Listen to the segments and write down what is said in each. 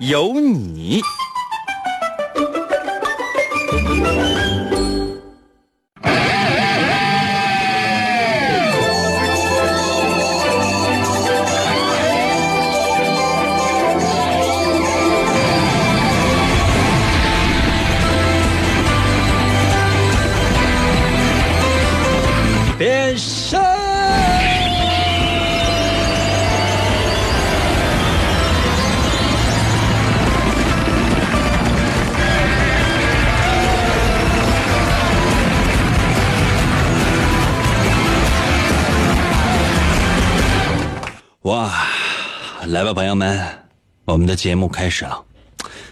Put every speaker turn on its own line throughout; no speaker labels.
有你。朋友们，我们的节目开始了。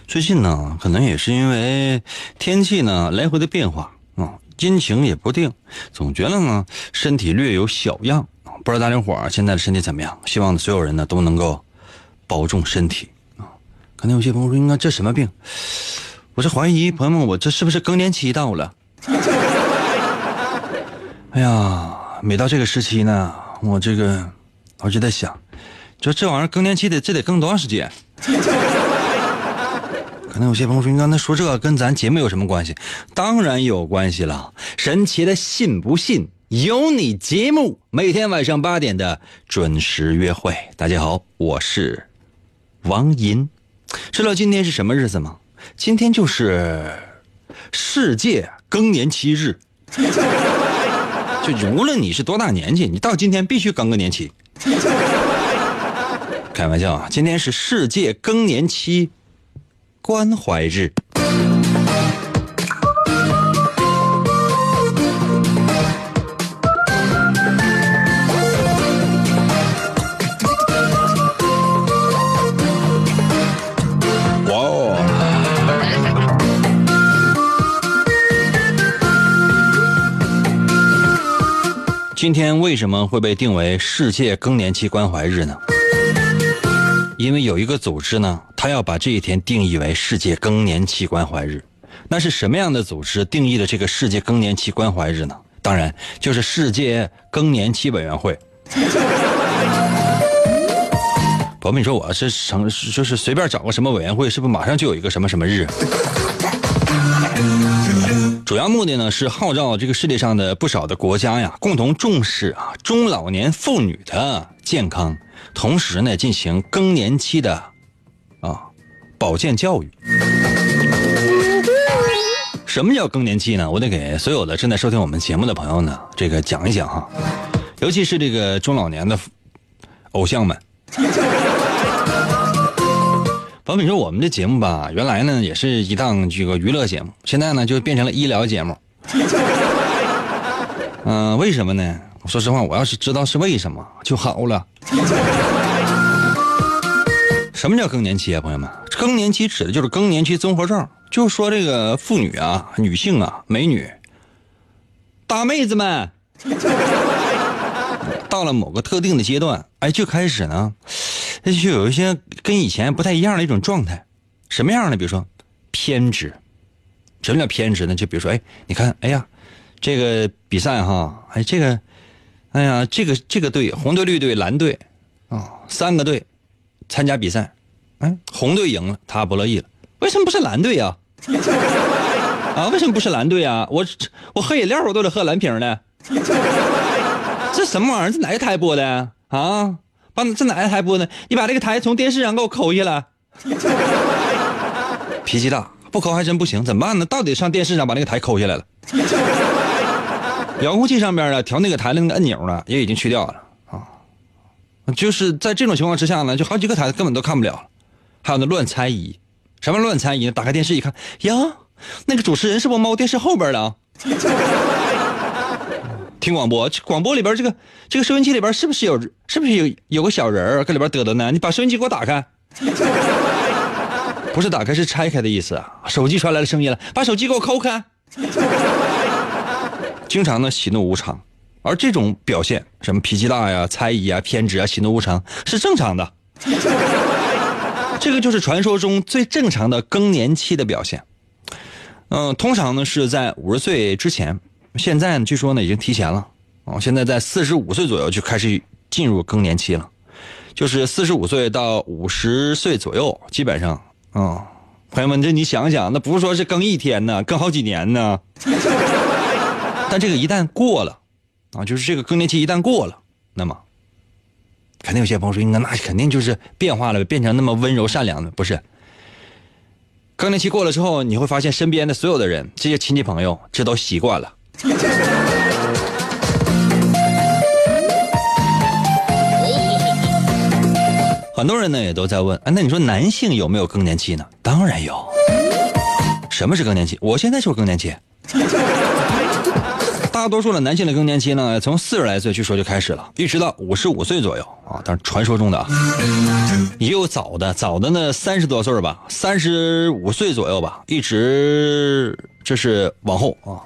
最近呢，可能也是因为天气呢来回的变化啊，阴晴也不定，总觉得呢身体略有小恙。不知道大家伙儿现在的身体怎么样？希望所有人呢都能够保重身体啊。可能有些朋友说，应该这什么病？我是怀疑朋友们，我这是不是更年期到了？哎呀，每到这个时期呢，我这个我就在想，就这玩意儿更年期得这得更多长时间？可能有些朋友说，你刚才说这个跟咱节目有什么关系？当然有关系了。神奇的信不信由你节目，每天晚上八点的准时约会。大家好，我是王银。知道今天是什么日子吗？今天就是世界更年期日。就无论你是多大年纪，你到今天必须更个年期。开玩笑啊，今天是世界更年期关怀日。哇哦！今天为什么会被定为世界更年期关怀日呢？因为有一个组织呢，他要把这一天定义为世界更年期关怀日。那是什么样的组织定义了这个世界更年期关怀日呢？当然就是世界更年期委员会。宝贝，你说我是成就是随便找个什么委员会，是不是马上就有一个什么什么日？主要目的呢是号召这个世界上的不少的国家呀，共同重视啊中老年妇女的健康，同时呢进行更年期的啊保健教育。什么叫更年期呢？我得给所有的正在收听我们节目的朋友呢，这个讲一讲哈，尤其是这个中老年的偶像们。宝贝，你说我们这节目吧，原来呢也是一档这个娱乐节目，现在呢就变成了医疗节目。嗯、为什么呢？说实话，我要是知道是为什么就好了。什么叫更年期啊，朋友们？更年期指的就是更年期综合症，就说这个妇女啊、女性啊、美女、大妹子们，到了某个特定的阶段，哎，就开始呢，就有一些跟以前不太一样的一种状态。什么样呢？比如说偏执。什么叫偏执呢？就比如说，哎，你看，哎呀，这个比赛哈，哎，这个，哎呀，这个这个队，红队、绿队、蓝队，啊、三个队参加比赛，哎，红队赢了，他不乐意了，为什么不是蓝队呀、啊？为什么不是蓝队啊？我我喝饮料我都得喝蓝瓶的，这什么玩意儿？这哪个台播的啊？把这哪个台播的？你把这个台从电视上给我抠下来。脾气大，不抠还真不行，怎么办呢？到底上电视上把那个台抠下来了。遥控器上边呢，调那个台的那个按钮呢，也已经去掉了啊。就是在这种情况之下呢，就好几个台子根本都看不了。还有那乱猜疑，什么乱猜疑？打开电视一看，呀，那个主持人是不是猫电视后边了？听广播，这广播里边这个这个收音机里边是不是有是不是有有个小人儿搁里边嘚嘚呢？你把收音机给我打开。不是打开，是拆开的意思啊。手机传来了声音了，把手机给我抠开。经常呢喜怒无常，而这种表现，什么脾气大呀、猜疑啊、偏执啊、喜怒无常，是正常的。这个就是传说中最正常的更年期的表现。嗯，通常呢是在五十岁之前，现在呢据说呢已经提前了。哦，现在在四十五岁左右就开始进入更年期了，就是四十五岁到五十岁左右，基本上，嗯，朋友们，这你想想，那不是说是更一天呢，更好几年呢。但这个一旦过了，啊，就是这个更年期一旦过了，那么，肯定有些朋友说，那那肯定就是变化了，变成那么温柔善良的，不是？更年期过了之后，你会发现身边的所有的人，这些亲戚朋友，这都习惯了。很多人呢也都在问，啊，那你说男性有没有更年期呢？当然有。什么是更年期？我现在就是更年期。大多数的男性的更年期呢，从四十来岁据说就开始了，一直到五十五岁左右啊。但是传说中的啊，也有早的，早的呢三十多岁吧，三十五岁左右吧，一直这是往后啊。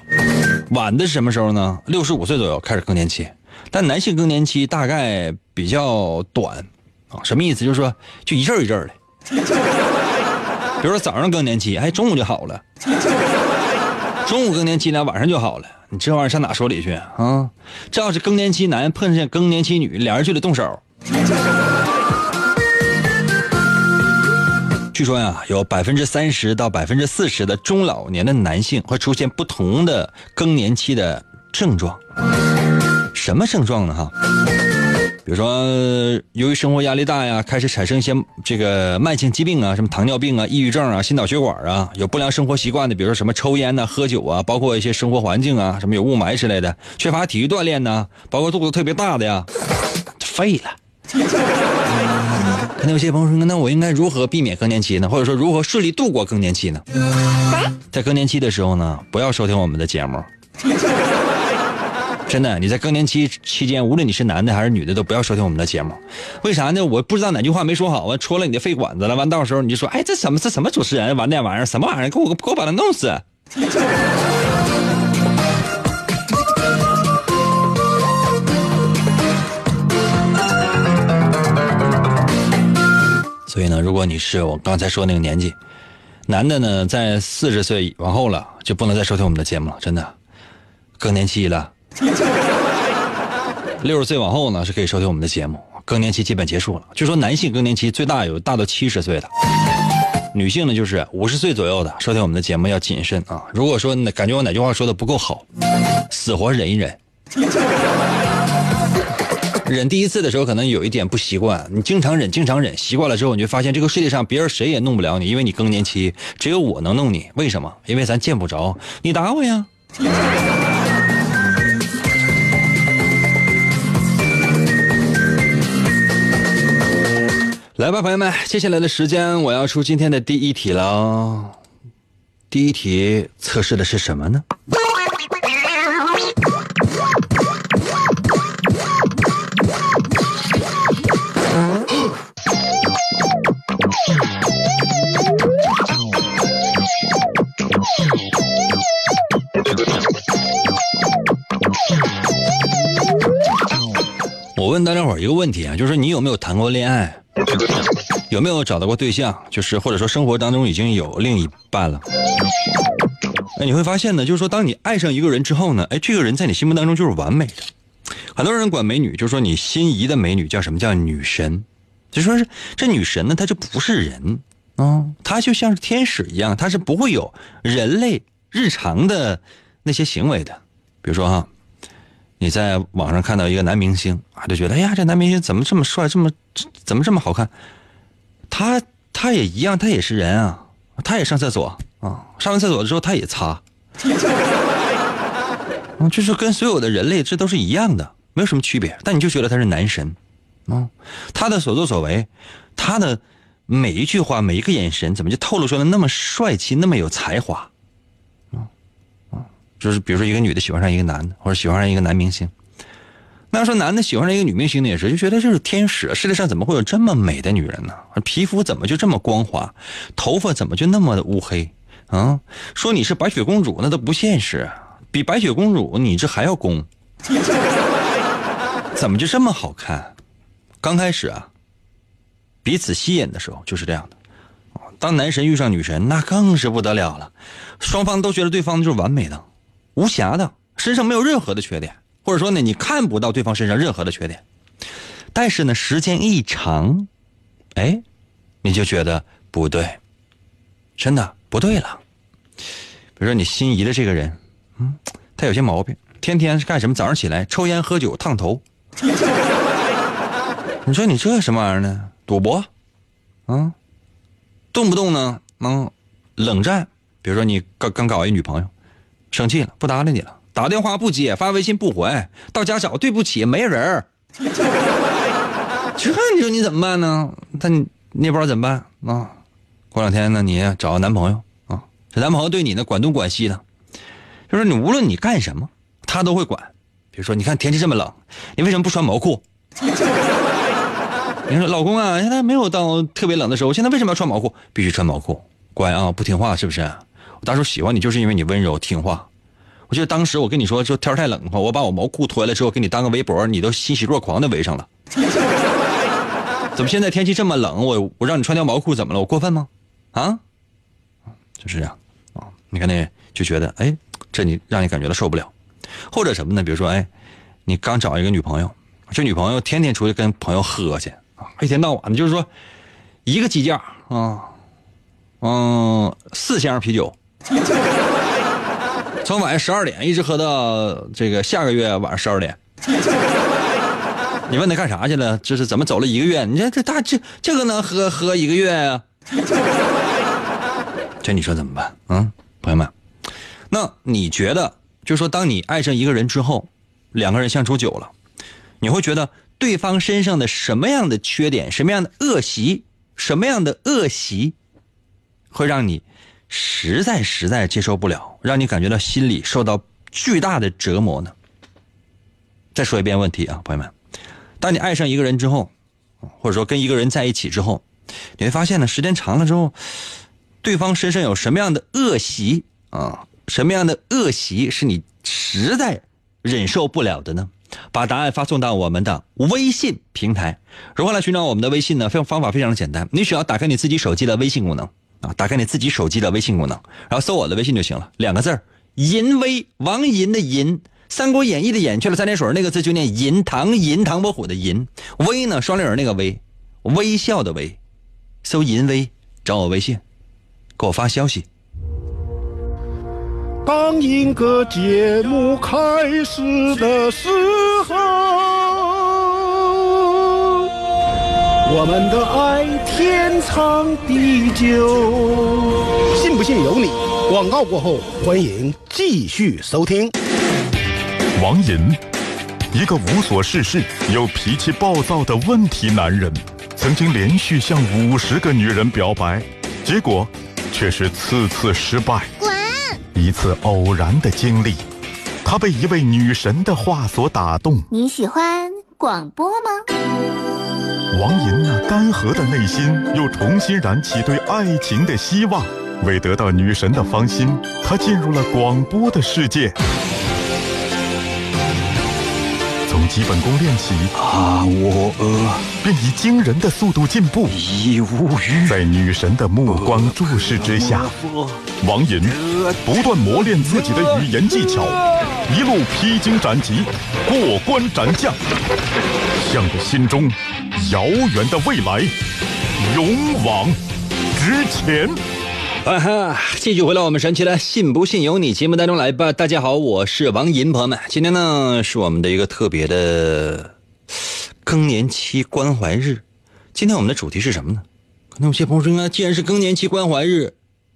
晚的是什么时候呢？六十五岁左右开始更年期，但男性更年期大概比较短。啊，什么意思？就是说，就一阵一阵的。比如说早上更年期，哎，中午就好了；中午更年期呢，晚上就好了。你这玩意儿上哪说理去啊？这要是更年期男碰上更年期女，俩人就得动手。据说呀，有百分之三十到百分之四十的中老年的男性会出现不同的更年期的症状。什么症状呢？哈？比如说，由于生活压力大呀，开始产生一些这个慢性疾病啊，什么糖尿病啊、抑郁症啊、心脑血管啊，有不良生活习惯的，比如说什么抽烟呐、喝酒啊，包括一些生活环境啊，什么有雾霾之类的，缺乏体育锻炼呐，包括肚子特别大的呀，废了。可能有些朋友说，那我应该如何避免更年期呢？或者说如何顺利度过更年期呢？在更年期的时候呢，不要收听我们的节目。真的，你在更年期期间，无论你是男的还是女的，都不要收听我们的节目。为啥呢？我不知道哪句话没说好，完戳了你的肺管子了。完到时候你就说，哎，这什么这什么主持人？玩那玩意儿什么玩意儿？给我给我把他弄死！所以呢，如果你是我刚才说那个年纪，男的呢，在四十岁往后了，就不能再收听我们的节目了。真的，更年期了。六十岁往后呢，是可以收听我们的节目。更年期基本结束了。据说男性更年期最大有大到七十岁的，女性呢就是五十岁左右的。收听我们的节目要谨慎啊！如果说感觉我哪句话说的不够好，死活忍一忍。忍第一次的时候可能有一点不习惯，你经常忍，经常忍，习惯了之后，你就发现这个世界上别人谁也弄不了你，因为你更年期，只有我能弄你。为什么？因为咱见不着，你打我呀。来吧，朋友们，接下来的时间我要出今天的第一题了。第一题测试的是什么呢？我问大家伙一个问题啊，就是你有没有谈过恋爱？有没有找到过对象？就是或者说生活当中已经有另一半了？那你会发现呢，就是说当你爱上一个人之后呢，哎，这个人在你心目当中就是完美的。很多人管美女，就是说你心仪的美女叫什么叫女神？就说是这女神呢，她就不是人啊，她就像是天使一样，她是不会有人类日常的那些行为的。比如说哈，你在网上看到一个男明星啊，就觉得哎呀，这男明星怎么这么帅，这么怎么这么好看？他他也一样，他也是人啊，他也上厕所啊，上完厕所之后他也擦，嗯，就是跟所有的人类这都是一样的，没有什么区别。但你就觉得他是男神，啊，他的所作所为，他的每一句话，每一个眼神，怎么就透露出来那么帅气，那么有才华？就是比如说一个女的喜欢上一个男的，或者喜欢上一个男明星，那要说男的喜欢上一个女明星呢，也是就觉得这是天使，世界上怎么会有这么美的女人呢？皮肤怎么就这么光滑，头发怎么就那么的乌黑啊？说你是白雪公主，那都不现实，比白雪公主你这还要攻，怎么就这么好看？刚开始啊，彼此吸引的时候就是这样的。当男神遇上女神，那更是不得了了，双方都觉得对方就是完美的、无瑕的，身上没有任何的缺点。或者说呢，你看不到对方身上任何的缺点，但是呢，时间一长，哎，你就觉得不对，真的不对了。比如说你心仪的这个人，嗯，他有些毛病，天天是干什么？早上起来抽烟喝酒烫头。你说你这什么玩意儿呢？赌博，啊，动不动呢，嗯，冷战。比如说你刚刚搞一女朋友，生气了，不搭理你了。打电话不接，发微信不回，到家找对不起没人儿。这你说你怎么办呢？他你你也不知道怎么办啊？过两天呢，你找个男朋友啊，这男朋友对你呢管东管西的，就是你无论你干什么，他都会管。比如说，你看天气这么冷，你为什么不穿毛裤？你说老公啊，现在没有到特别冷的时候，现在为什么要穿毛裤？必须穿毛裤，乖啊，不听话是不是？我当初喜欢你就是因为你温柔听话。我记得当时我跟你说，就天太冷的话，我把我毛裤脱了之后给你当个围脖，你都欣喜若狂的围上了。怎么现在天气这么冷，我我让你穿条毛裤怎么了？我过分吗？啊，就是这样啊。你看那就觉得哎，这你让你感觉到受不了，或者什么呢？比如说哎，你刚找一个女朋友，这女朋友天天出去跟朋友喝去啊，一天到晚的，就是说一个鸡架啊，嗯，四箱啤酒。从晚上十二点一直喝到这个下个月晚上十二点，你问他干啥去了？这是怎么走了一个月？你这这大这这个能喝喝一个月呀？这你说怎么办？嗯，朋友们，那你觉得，就说当你爱上一个人之后，两个人相处久了，你会觉得对方身上的什么样的缺点、什么样的恶习、什么样的恶习，会让你？实在实在接受不了，让你感觉到心里受到巨大的折磨呢。再说一遍问题啊，朋友们，当你爱上一个人之后，或者说跟一个人在一起之后，你会发现呢，时间长了之后，对方身上有什么样的恶习啊？什么样的恶习是你实在忍受不了的呢？把答案发送到我们的微信平台。如何来寻找我们的微信呢？非方法非常的简单，你只要打开你自己手机的微信功能。啊，打开你自己手机的微信功能，然后搜我的微信就行了，两个字儿银威王银的银，《三国演义》的演去了三点水，那个字就念银，唐银唐伯虎的银，威呢双立人那个威，微笑的微，搜银威找我微信，给我发消息。
当一个节目开始的时候。我们的爱天长地久，信不信由你。广告过后，欢迎继续收听。
王银，一个无所事事又脾气暴躁的问题男人，曾经连续向五十个女人表白，结果却是次次失败。滚！一次偶然的经历，他被一位女神的话所打动。
你喜欢广播吗？
王银那干涸的内心又重新燃起对爱情的希望。为得到女神的芳心，他进入了广播的世界。从基本功练起，
啊，我呃，
便以惊人的速度进步。
已无语。
在女神的目光注视之下，王银不断磨练自己的语言技巧，一路披荆斩棘，过关斩将，向着心中。遥远的未来，勇往直前。
啊哈！继续回到我们神奇的“信不信由你”节目当中来吧。大家好，我是王银，朋友们，今天呢是我们的一个特别的更年期关怀日。今天我们的主题是什么呢？可能有些朋友说，既然是更年期关怀日，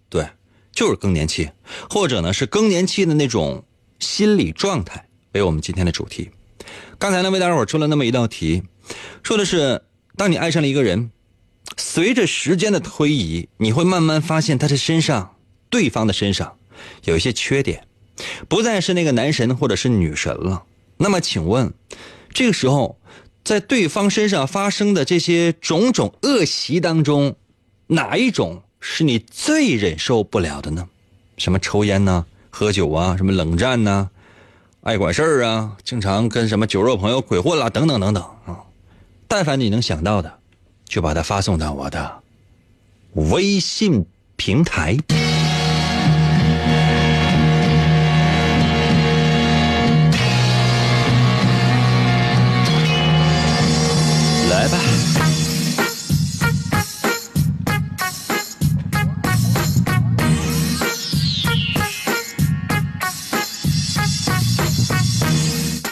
对，就是更年期，或者呢是更年期的那种心理状态为我们今天的主题。刚才呢为大家伙出了那么一道题。说的是，当你爱上了一个人，随着时间的推移，你会慢慢发现他的身上，对方的身上，有一些缺点，不再是那个男神或者是女神了。那么，请问，这个时候，在对方身上发生的这些种种恶习当中，哪一种是你最忍受不了的呢？什么抽烟呐、喝酒啊，什么冷战呐、爱管事儿啊，经常跟什么酒肉朋友鬼混啦，等等等等啊。但凡你能想到的，就把它发送到我的微信平台。来吧。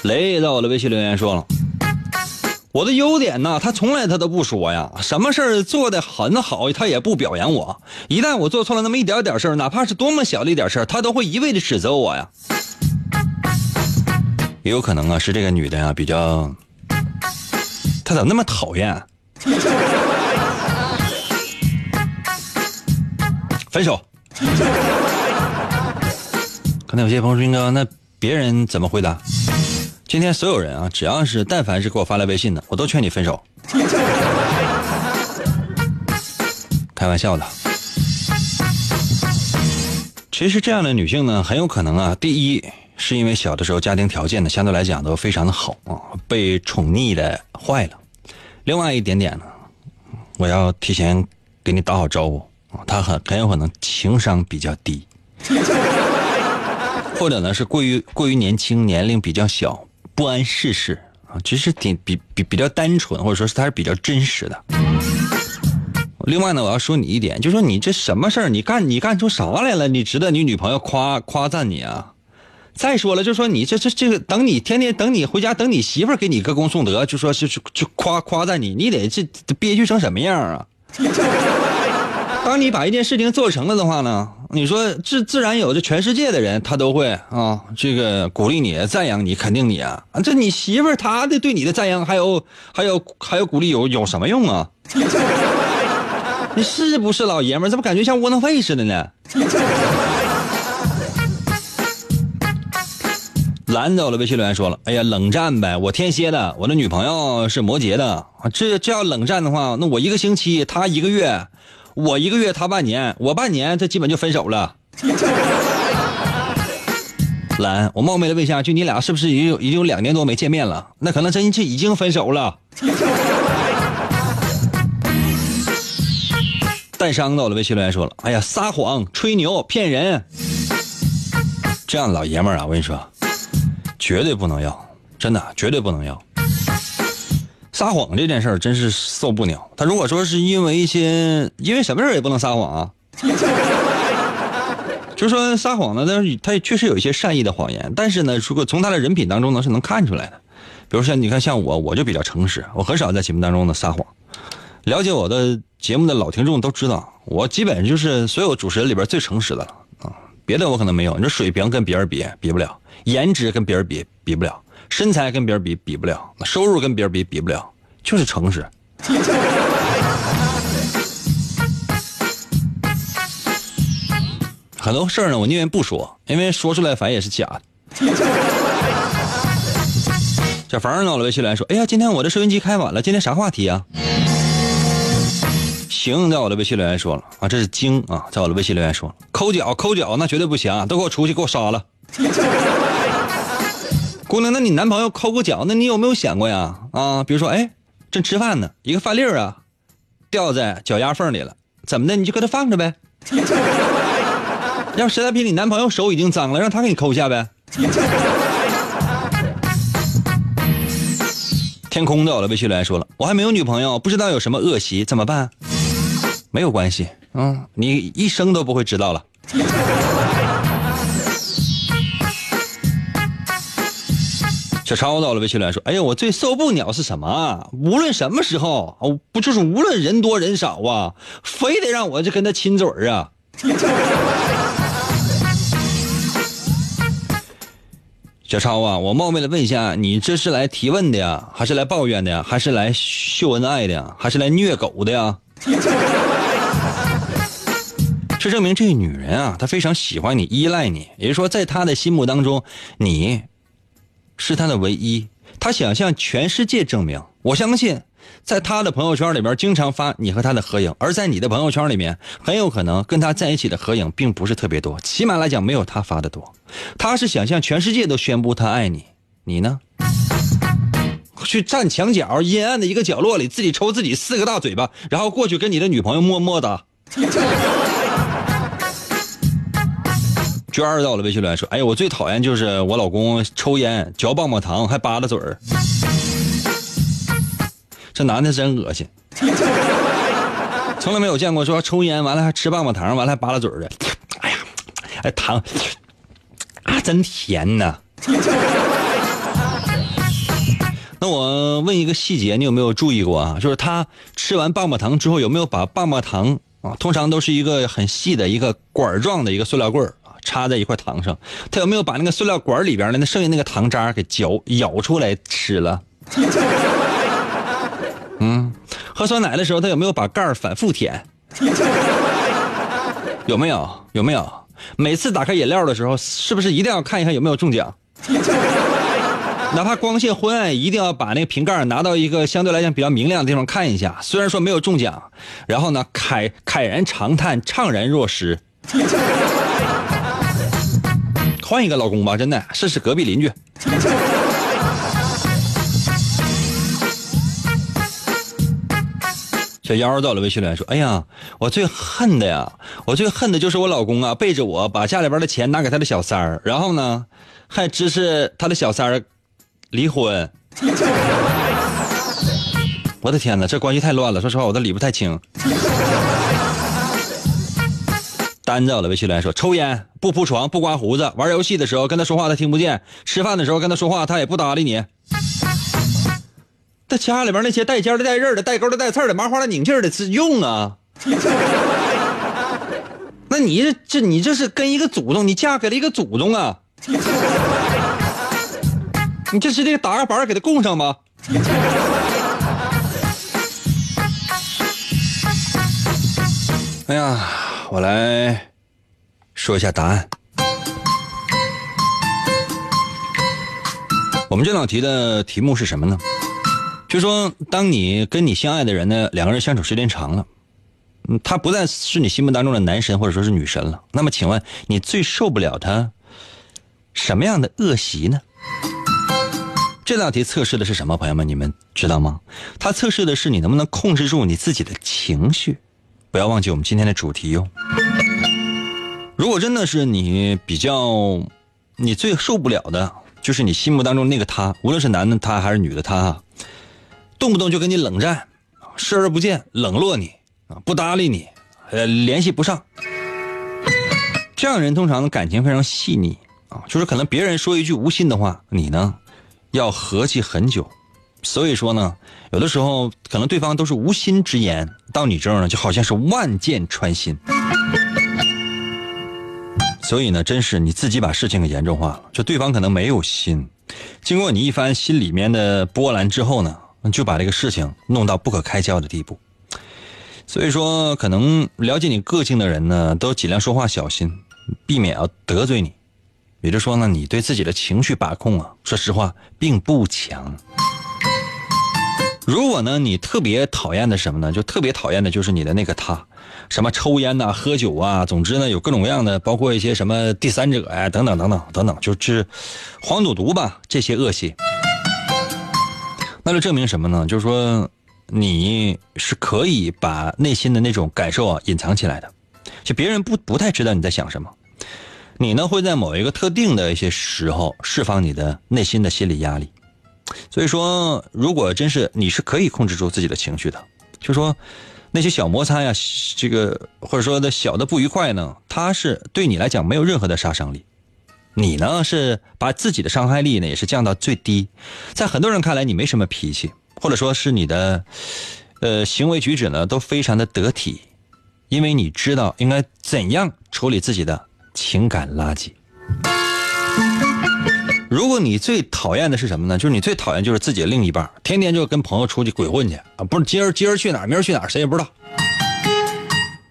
雷在我的微信留言说了，我的优点呢，他从来他都不说呀，什么事儿做的很好，他也不表扬我。一旦我做错了那么一点点事儿，哪怕是多么小的一点事儿，他都会一味的指责我呀。也有可能啊，是这个女的呀比较，她咋那么讨厌？分手。可能有些朋友说，哥，那别人怎么回答？今天所有人啊，只要是但凡是给我发来微信的，我都劝你分手。开玩笑的。其实这样的女性呢，很有可能啊，第一是因为小的时候家庭条件呢相对来讲都非常的好啊，被宠溺的坏了。另外一点点呢，我要提前给你打好招呼啊，她很很有可能情商比较低，或者呢是过于过于年轻，年龄比较小，不谙世事啊，其实挺比比比较单纯，或者说是他是比较真实的。另外呢，我要说你一点，就说你这什么事儿，你干你干出啥来了？你值得你女朋友夸夸赞你啊？再说了，就说你这这这个，等你天天等你回家，等你媳妇给你歌功颂德，就说是就就夸夸赞你，你得这这憋屈成什么样啊？当你把一件事情做成了的话呢，你说自自然有这全世界的人他都会啊，这个鼓励你、赞扬你、肯定你啊。这你媳妇儿她的对你的赞扬还有 还有还有鼓励有有什么用啊？你是不是老爷们儿？怎么感觉像窝囊废似的呢？拦走了，微信留言说了：“哎呀，冷战呗，我天蝎的，我的女朋友是摩羯的，这这要冷战的话，那我一个星期，他一个月，我一个月，他半年，我半年，这基本就分手了。”兰，我冒昧的问一下，就你俩是不是已经有已经有两年多没见面了？那可能真是已经分手了。带伤到了，微信留言说了：“哎呀，撒谎、吹牛、骗人，这样老爷们儿啊，我跟你说，绝对不能要，真的绝对不能要。撒谎这件事儿真是受不了。他如果说是因为一些，因为什么事儿也不能撒谎啊。就说撒谎呢，但是他也确实有一些善意的谎言，但是呢，如果从他的人品当中呢是能看出来的。比如说，你看像我，我就比较诚实，我很少在节目当中呢撒谎。了解我的节目的老听众都知道，我基本就是所有主持人里边最诚实的了啊。别的我可能没有，你说水平跟别人比比不了，颜值跟别人比比不了，身材跟别人比比不了，收入跟别人比比不了，就是诚实。很多事儿呢，我宁愿不说，因为说出来反正也是假的。小房到了微信来说：“哎呀，今天我的收音机开晚了，今天啥话题啊？”行，在我的微信留言说了啊，这是精啊，在我的微信留言说了，抠脚抠脚那绝对不行，都给我出去给我杀了。姑娘，那你男朋友抠个脚，那你有没有想过呀？啊，比如说，哎，正吃饭呢，一个饭粒儿啊，掉在脚丫缝里了，怎么的？你就搁这放着呗。要实在比你男朋友手已经脏了，让他给你抠一下呗。天空在我的微信留言说了，我还没有女朋友，不知道有什么恶习，怎么办？没有关系，嗯，你一生都不会知道了。小超到了微信留言说：“哎呀，我最受不了是什么啊？无论什么时候，不就是无论人多人少啊，非得让我这跟他亲嘴儿啊。”小超啊，我冒昧的问一下，你这是来提问的呀，还是来抱怨的呀，还是来秀恩爱的呀，还是来虐狗的呀？这证明这个女人啊，她非常喜欢你，依赖你，也就是说，在她的心目当中，你是他的唯一，他想向全世界证明。我相信，在他的朋友圈里边经常发你和他的合影，而在你的朋友圈里面，很有可能跟他在一起的合影并不是特别多，起码来讲没有他发的多。他是想向全世界都宣布他爱你，你呢？去站墙角阴暗的一个角落里，自己抽自己四个大嘴巴，然后过去跟你的女朋友默默的。娟儿到了微信留言说：“哎呀，我最讨厌就是我老公抽烟、嚼棒棒糖，还扒拉嘴儿。这男的真恶心，从来没有见过说抽烟完了还吃棒棒糖，完了还扒拉嘴儿的。哎呀，哎糖啊，真甜呐！那我问一个细节，你有没有注意过啊？就是他吃完棒棒糖之后，有没有把棒棒糖啊，通常都是一个很细的一个管状的一个塑料棍儿。”插在一块糖上，他有没有把那个塑料管里边的那剩下那个糖渣给嚼咬出来吃了？嗯，喝酸奶的时候他有没有把盖反复舔？有没有？有没有？每次打开饮料的时候，是不是一定要看一看有没有中奖？哪怕光线昏暗，一定要把那个瓶盖拿到一个相对来讲比较明亮的地方看一下。虽然说没有中奖，然后呢，慨慨然长叹，怅然若失。换一个老公吧，真的试试隔壁邻居。小妖到了微信里说：“哎呀，我最恨的呀，我最恨的就是我老公啊，背着我把家里边的钱拿给他的小三儿，然后呢，还支持他的小三儿离婚。我的天哪，这关系太乱了，说实话我都理不太清。”单子我的微信来说：抽烟不铺床不刮胡子，玩游戏的时候跟他说话他听不见，吃饭的时候跟他说话他也不搭理你。他家里边那些带尖的、带刃的、带钩的、带刺的、麻花的、拧劲的，是用啊？那你这这你这是跟一个祖宗，你嫁给了一个祖宗啊？你这是得打个板给他供上吗？哎呀！我来说一下答案。我们这道题的题目是什么呢？就说当你跟你相爱的人呢，两个人相处时间长了，嗯，他不再是你心目当中的男神或者说是女神了。那么，请问你最受不了他什么样的恶习呢？这道题测试的是什么？朋友们，你们知道吗？它测试的是你能不能控制住你自己的情绪。不要忘记我们今天的主题哟。如果真的是你比较，你最受不了的，就是你心目当中那个他，无论是男的他还是女的他，动不动就跟你冷战，视而不见，冷落你啊，不搭理你，呃，联系不上。这样人通常感情非常细腻啊，就是可能别人说一句无心的话，你呢要合计很久。所以说呢，有的时候可能对方都是无心之言，到你这儿呢，就好像是万箭穿心。所以呢，真是你自己把事情给严重化了。就对方可能没有心，经过你一番心里面的波澜之后呢，就把这个事情弄到不可开交的地步。所以说，可能了解你个性的人呢，都尽量说话小心，避免要得罪你。也就是说呢，你对自己的情绪把控啊，说实话并不强。如果呢，你特别讨厌的什么呢？就特别讨厌的就是你的那个他，什么抽烟呐、喝酒啊，总之呢，有各种各样的，包括一些什么第三者呀，等等等等等等，就是黄赌毒吧，这些恶习。那就证明什么呢？就是说你是可以把内心的那种感受啊隐藏起来的，就别人不不太知道你在想什么。你呢会在某一个特定的一些时候释放你的内心的心理压力。所以说，如果真是你是可以控制住自己的情绪的，就说那些小摩擦呀，这个或者说的小的不愉快呢，它是对你来讲没有任何的杀伤力。你呢是把自己的伤害力呢也是降到最低，在很多人看来你没什么脾气，或者说是你的呃行为举止呢都非常的得体，因为你知道应该怎样处理自己的情感垃圾。如果你最讨厌的是什么呢？就是你最讨厌就是自己的另一半，天天就跟朋友出去鬼混去啊！不是今儿今儿去哪儿，明儿去哪儿，谁也不知道。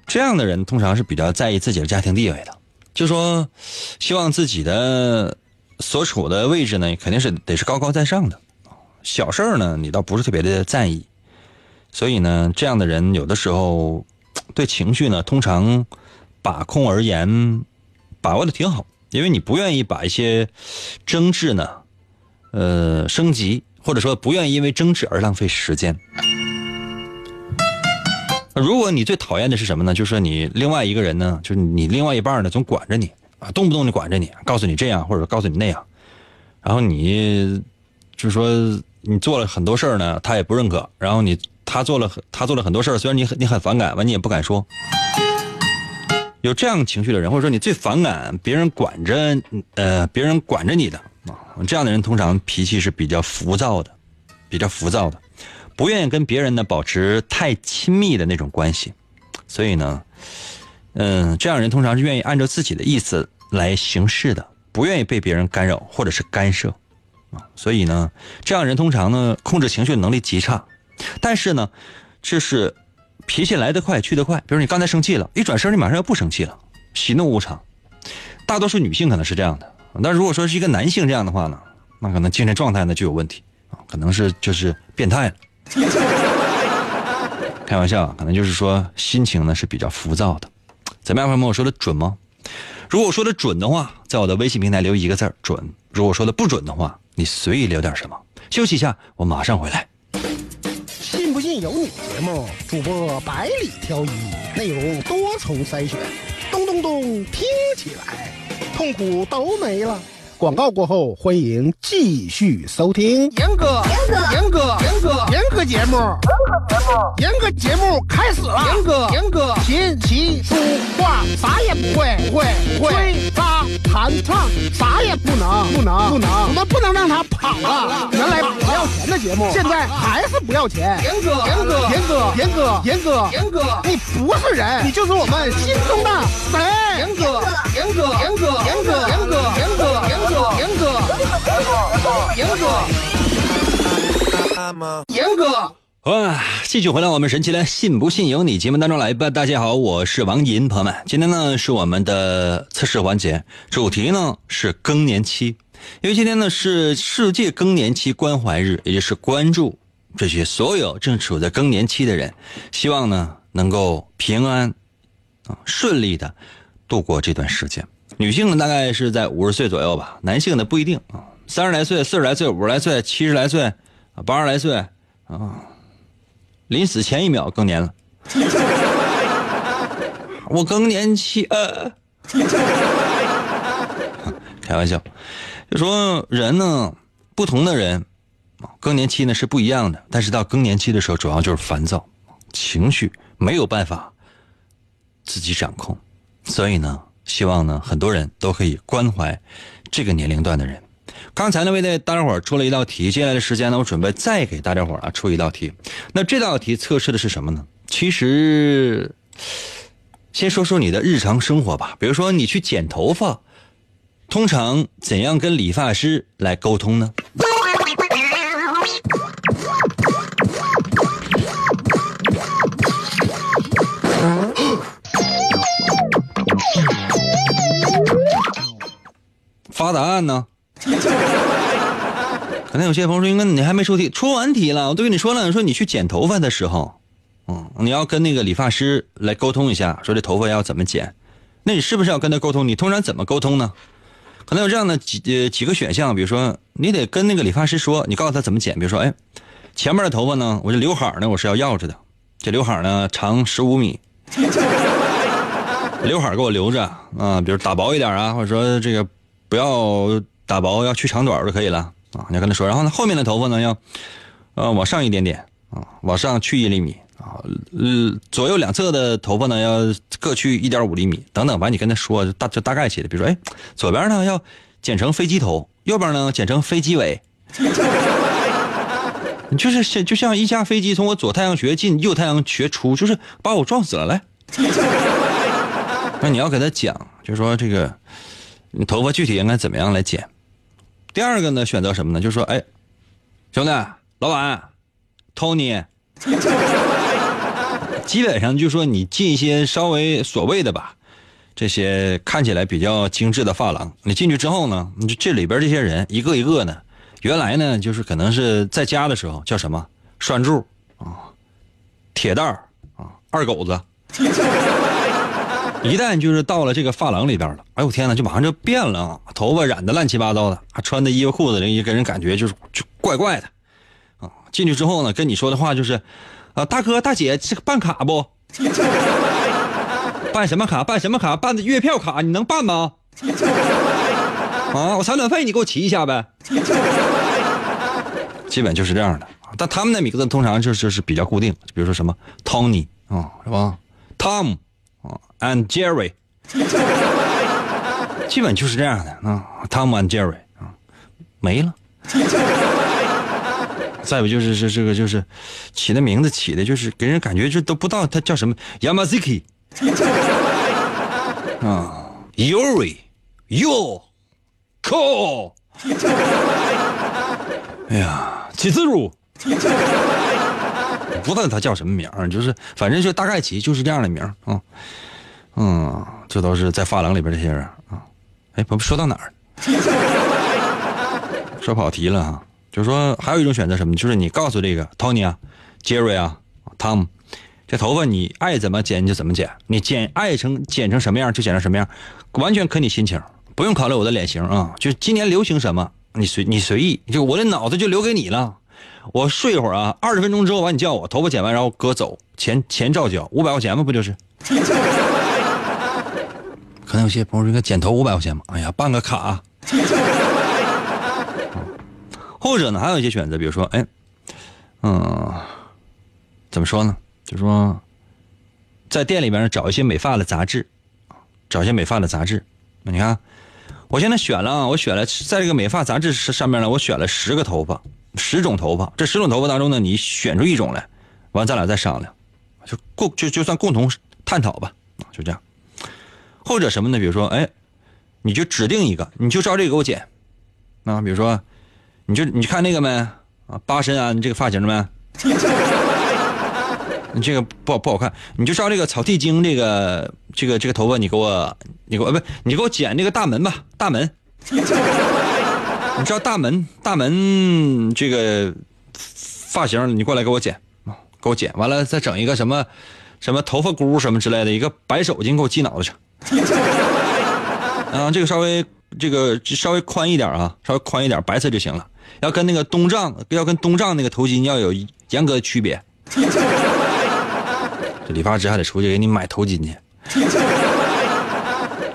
这样的人通常是比较在意自己的家庭地位的，就说希望自己的所处的位置呢，肯定是得是高高在上的。小事儿呢，你倒不是特别的在意。所以呢，这样的人有的时候对情绪呢，通常把控而言把握的挺好，因为你不愿意把一些争执呢，呃，升级，或者说不愿意因为争执而浪费时间。如果你最讨厌的是什么呢？就是你另外一个人呢，就是你另外一半呢，总管着你啊，动不动就管着你，告诉你这样或者告诉你那样，然后你就是说你做了很多事儿呢，他也不认可，然后你。他做了他做了很多事儿，虽然你很你很反感，完你也不敢说。有这样情绪的人，或者说你最反感别人管着呃别人管着你的啊，这样的人通常脾气是比较浮躁的，比较浮躁的，不愿意跟别人呢保持太亲密的那种关系，所以呢，嗯，这样人通常是愿意按照自己的意思来行事的，不愿意被别人干扰或者是干涉啊，所以呢，这样人通常呢控制情绪能力极差。但是呢，这是脾气来得快去得快。比如你刚才生气了，一转身你马上又不生气了，喜怒无常。大多数女性可能是这样的，但如果说是一个男性这样的话呢，那可能精神状态呢就有问题啊，可能是就是变态了。开玩笑，可能就是说心情呢是比较浮躁的。怎么样，朋友们？我说的准吗？如果说的准的话，在我的微信平台留一个字准；如果说的不准的话，你随意留点什么。休息一下，我马上回来。
有你节目，主播百里挑一，内容多重筛选，咚咚咚，听起来痛苦都没了。广告过后，欢迎继续收听。严哥，严哥，严哥，严哥，严哥节目，严哥节目开始了。严哥，严哥，琴棋书画啥也不会，不会，不会，弹唱啥也不能，不能，不能，我们不能让他跑了。原来不要钱的节目，现在还是不要钱。严哥，严哥，严哥，严哥，严哥，严哥，你不是人，你就是我们心中的神。严哥，严哥，严哥，严哥，严哥，严哥，严哥。严哥，严哥，严哥，
哇！继续回到我们神奇的“信不信由你”节目当中来吧。大家好，我是王银，朋友们，今天呢是我们的测试环节，主题呢是更年期，因为今天呢是世界更年期关怀日，也就是关注这些所有正处在更年期的人，希望呢能够平安啊顺利的度过这段时间。女性呢，大概是在五十岁左右吧；男性呢，不一定啊，三十来岁、四十来岁、五十来岁、七十来岁、八十来岁啊，临死前一秒更年了。我更年期呃，开玩笑，就说人呢，不同的人更年期呢是不一样的，但是到更年期的时候，主要就是烦躁，情绪没有办法自己掌控，所以呢。希望呢，很多人都可以关怀这个年龄段的人。刚才呢，为大家伙出了一道题，接下来的时间呢，我准备再给大家伙啊出一道题。那这道题测试的是什么呢？其实，先说说你的日常生活吧。比如说，你去剪头发，通常怎样跟理发师来沟通呢？发答案呢？可能有些朋友说：“应该你还没出题，出完题了。我都跟你说了，说你去剪头发的时候，嗯，你要跟那个理发师来沟通一下，说这头发要怎么剪。那你是不是要跟他沟通？你通常怎么沟通呢？可能有这样的几呃几个选项，比如说你得跟那个理发师说，你告诉他怎么剪。比如说，哎，前面的头发呢，我这刘海呢，我是要要着的，这刘海呢长十五米，刘海给我留着啊，比如打薄一点啊，或者说这个。”不要打薄，要去长短就可以了啊！你要跟他说，然后呢，后面的头发呢要，呃，往上一点点啊，往上去一厘米啊，呃，左右两侧的头发呢要各去一点五厘米等等，完你跟他说大就大概写的，比如说，哎，左边呢要剪成飞机头，右边呢剪成飞机尾，就是像就像一架飞机从我左太阳穴进，右太阳穴出，就是把我撞死了来。那你要给他讲，就说这个。你头发具体应该怎么样来剪？第二个呢，选择什么呢？就是说，哎，兄弟，老板，Tony，基本上就说你进一些稍微所谓的吧，这些看起来比较精致的发廊，你进去之后呢，你这里边这些人一个一个呢，原来呢，就是可能是在家的时候叫什么拴柱啊、铁蛋儿啊、二狗子。一旦就是到了这个发廊里边了，哎呦我天哪，就马上就变了啊！头发染的乱七八糟的，啊，穿的衣服裤子人给人感觉就是就怪怪的，啊，进去之后呢，跟你说的话就是，啊，大哥大姐，这个办卡不？办什么卡？办什么卡？办的月票卡，你能办吗？啊，我采暖费你给我提一下呗。基本就是这样的，但他们的名字通常就是就是比较固定，比如说什么 Tony 啊，是吧？Tom，and Jerry，基本就是这样的啊，Tom and Jerry 啊，没了。再有就是这这个就是起的名字起的就是给人感觉这都不知道他叫什么 Yamazaki 啊，Yuri Yo Ko，哎呀，起自如。不知道他叫什么名儿，就是反正就大概起就是这样的名儿啊，这都是在发廊里边这些人啊。哎，我们说到哪儿？说跑题了哈。就是说，还有一种选择什么？就是你告诉这个 Tony 啊、Jerry 啊、Tom，这头发你爱怎么剪就怎么剪，你剪爱成剪成什么样就剪成什么样，完全看你心情，不用考虑我的脸型啊。就今年流行什么，你随你随意，就我的脑子就留给你了。我睡一会儿啊，二十分钟之后完你叫我，头发剪完然后哥走，钱钱照交，五百块钱嘛？不就是？可能有些朋友说，剪头五百块钱吧？哎呀，办个卡。或者呢，还有一些选择，比如说，哎，嗯，怎么说呢？就说，在店里边找一些美发的杂志，找一些美发的杂志。你看，我现在选了，我选了，在这个美发杂志上面呢，我选了十个头发，十种头发。这十种头发当中呢，你选出一种来，完咱俩再商量，就共就就算共同探讨吧，就这样。或者什么呢？比如说，哎，你就指定一个，你就照这个给我剪。那比如说。你就你看那个没啊？八神庵这个发型没？你这个不好不好看，你就照这个草剃精这个这个这个头发，你给我你给我不你给我剪这个大门吧，大门。你知道大门大门这个发型，你过来给我剪给我剪完了再整一个什么什么头发箍什么之类的，一个白手巾给我系脑袋上。啊，这个稍微这个稍微宽一点啊，稍微宽一点，白色就行了。要跟那个东丈，要跟东丈那个头巾要有严格的区别。这理发师还得出去给你买头巾去。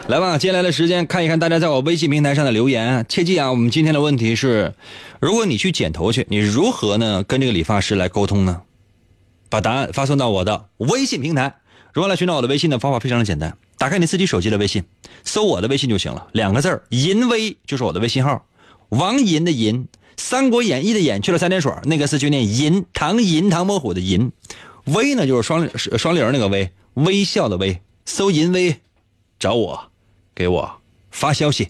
来吧，接下来的时间看一看大家在我微信平台上的留言。切记啊，我们今天的问题是：如果你去剪头去，你如何呢跟这个理发师来沟通呢？把答案发送到我的微信平台。如何来寻找我的微信的方法非常的简单，打开你自己手机的微信，搜我的微信就行了，两个字儿“银威”就是我的微信号，王银的银，《三国演义》的演去了三点水，那个字就念银，唐银唐伯虎的银，威呢就是双双零那个威，微笑的微，搜银威，找我，给我发消息。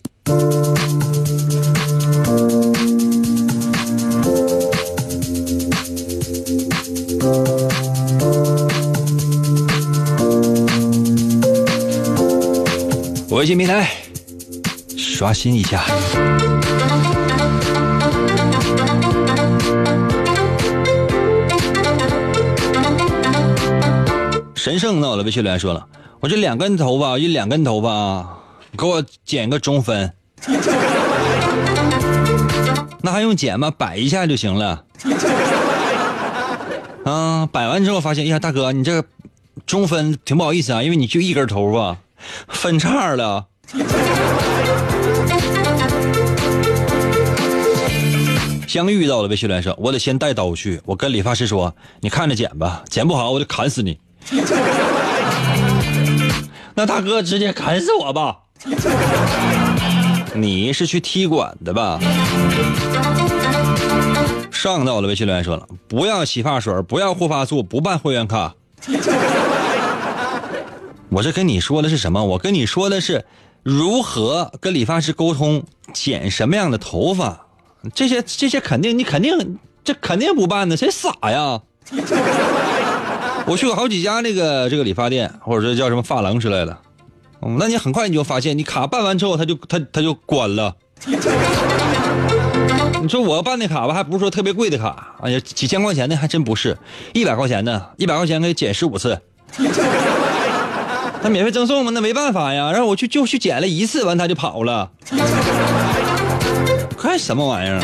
微信平台刷新一下。神圣到了，微信留言说了，我这两根头发，一两根头发，给我剪个中分。那还用剪吗？摆一下就行了。啊，摆完之后发现，哎呀，大哥，你这个中分挺不好意思啊，因为你就一根头发。分叉了。相遇到了，微信来说，我得先带刀去。我跟理发师说，你看着剪吧，剪不好我就砍死你。那大哥直接砍死我吧。你是去踢馆的吧？上到了，微信留言说了，不要洗发水，不要护发素，不办会员卡。我这跟你说的是什么？我跟你说的是如何跟理发师沟通剪什么样的头发，这些这些肯定你肯定这肯定不办的，谁傻呀？我去过好几家那个这个理发店，或者说叫什么发廊之类的，嗯，那你很快你就发现，你卡办完之后他就他他就关了，你说我办的卡吧，还不是说特别贵的卡，哎呀，几千块钱的还真不是，一百块钱的，一百块钱可以剪十五次。他免费赠送吗？那没办法呀，让我去就去减了一次，完他就跑了。看什么玩意儿？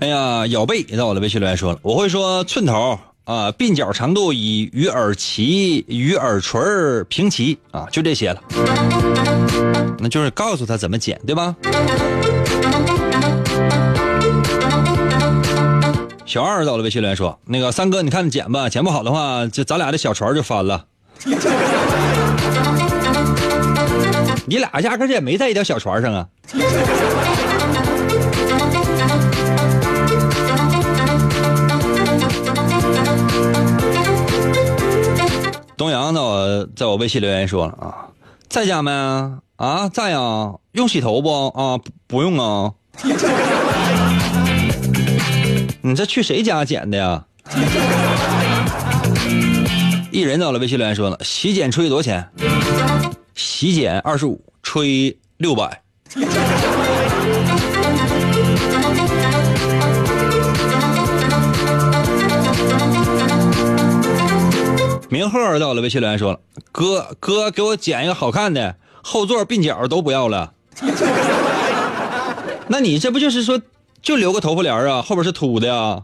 哎呀，咬背也在我的微信留言说了，我会说寸头啊，鬓角长度以与耳齐，与耳垂平齐啊，就这些了。那就是告诉他怎么剪，对吧？小二在我的微信留言说，那个三哥，你看剪吧，剪不好的话，就咱俩的小船就翻了。你俩压根儿也没在一条小船上啊。东阳在我在我微信留言说了啊，在家没啊？在呀，用洗头不啊？不不用啊。你这去谁家剪的呀？艺人到了微信留言说了，洗剪吹多少钱？洗剪二十五，吹六百。明赫到了，微信留言说了：“哥哥，给我剪一个好看的，后座鬓角都不要了。那你这不就是说，就留个头发帘啊？后边是秃的呀？”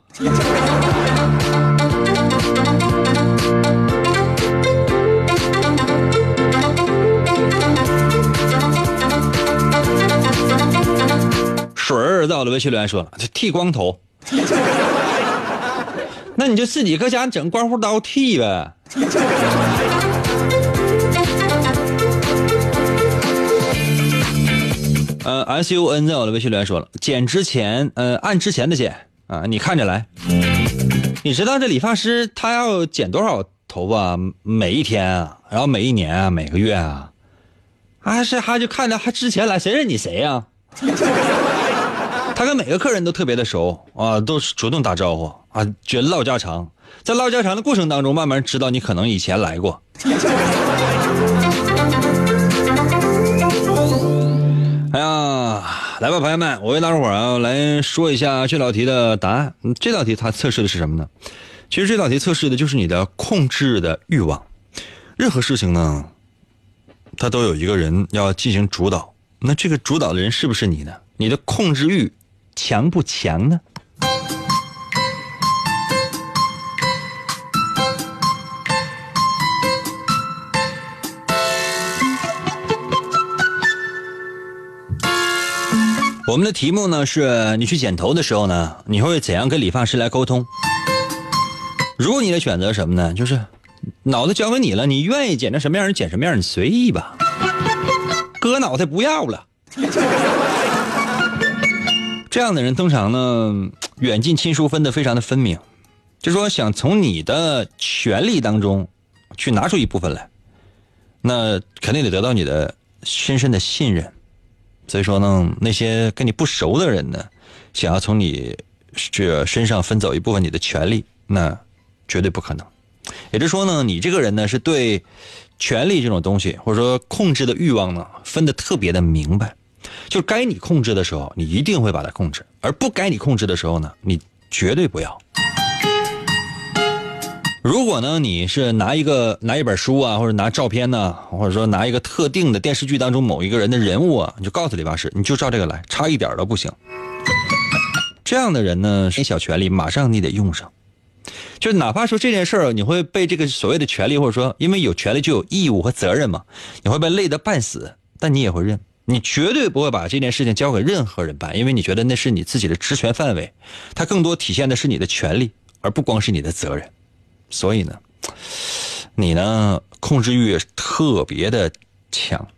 水儿在我的微信留言说了：“剃光头。”那你就自己搁家整刮胡刀剃呗。呃，S U N 在我的微信留言说了，剪之前，呃，按之前的剪啊，你看着来。你知道这理发师他要剪多少头发？每一天啊，然后每一年啊，每个月啊，还是还就看着还之前来，谁认你谁呀？他跟每个客人都特别的熟啊，都是主动打招呼啊，觉得唠家常，在唠家常的过程当中，慢慢知道你可能以前来过。哎呀，来吧，朋友们，我为大伙儿啊来说一下这道题的答案。这道题它测试的是什么呢？其实这道题测试的就是你的控制的欲望。任何事情呢，它都有一个人要进行主导，那这个主导的人是不是你呢？你的控制欲。强不强呢？我们的题目呢是你去剪头的时候呢，你会怎样跟理发师来沟通？如果你的选择什么呢？就是脑子交给你了，你愿意剪成什么样你剪什么样，你随意吧。割脑袋不要了。这样的人通常呢，远近亲疏分的非常的分明，就说想从你的权利当中去拿出一部分来，那肯定得得到你的深深的信任。所以说呢，那些跟你不熟的人呢，想要从你这身上分走一部分你的权利，那绝对不可能。也就是说呢，你这个人呢，是对权力这种东西，或者说控制的欲望呢，分得特别的明白。就该你控制的时候，你一定会把它控制；而不该你控制的时候呢，你绝对不要。如果呢，你是拿一个拿一本书啊，或者拿照片呢，或者说拿一个特定的电视剧当中某一个人的人物啊，你就告诉理发师，你就照这个来，差一点都不行。这样的人呢，小权利马上你得用上，就哪怕说这件事儿，你会被这个所谓的权利，或者说因为有权利就有义务和责任嘛，你会被累得半死，但你也会认。你绝对不会把这件事情交给任何人办，因为你觉得那是你自己的职权范围，它更多体现的是你的权利，而不光是你的责任。所以呢，你呢控制欲特别的强。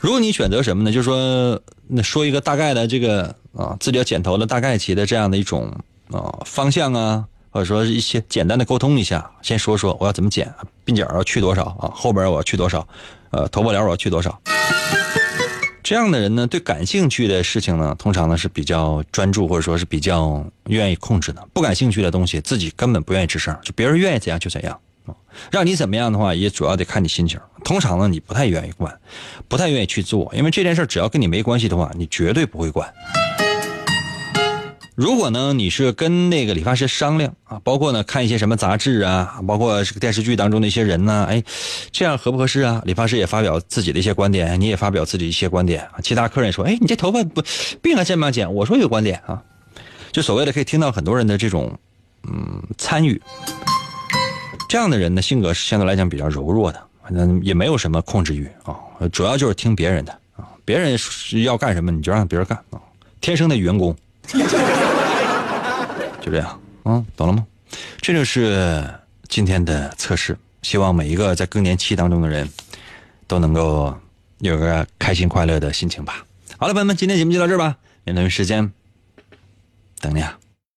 如果你选择什么呢？就是说，那说一个大概的这个啊，自己要剪头的大概期的这样的一种啊方向啊。或者说一些简单的沟通一下，先说说我要怎么剪，鬓角要去多少啊，后边我要去多少，呃，头发帘我要去多少。这样的人呢，对感兴趣的事情呢，通常呢是比较专注，或者说是比较愿意控制的。不感兴趣的东西，自己根本不愿意吱声，就别人愿意怎样就怎样。让你怎么样的话，也主要得看你心情。通常呢，你不太愿意管，不太愿意去做，因为这件事只要跟你没关系的话，你绝对不会管。如果呢，你是跟那个理发师商量啊，包括呢看一些什么杂志啊，包括这个电视剧当中的一些人呢，哎，这样合不合适啊？理发师也发表自己的一些观点，你也发表自己一些观点，其他客人说，哎，你这头发不不应该这么剪，我说有观点啊，就所谓的可以听到很多人的这种嗯参与，这样的人呢，性格是相对来讲比较柔弱的，反正也没有什么控制欲啊，主要就是听别人的啊，别人要干什么你就让别人干啊，天生的员工。就这样，嗯，懂了吗？这就是今天的测试。希望每一个在更年期当中的人，都能够有个开心快乐的心情吧。好了，朋友们，今天节目就到这儿吧。明天时间等你啊。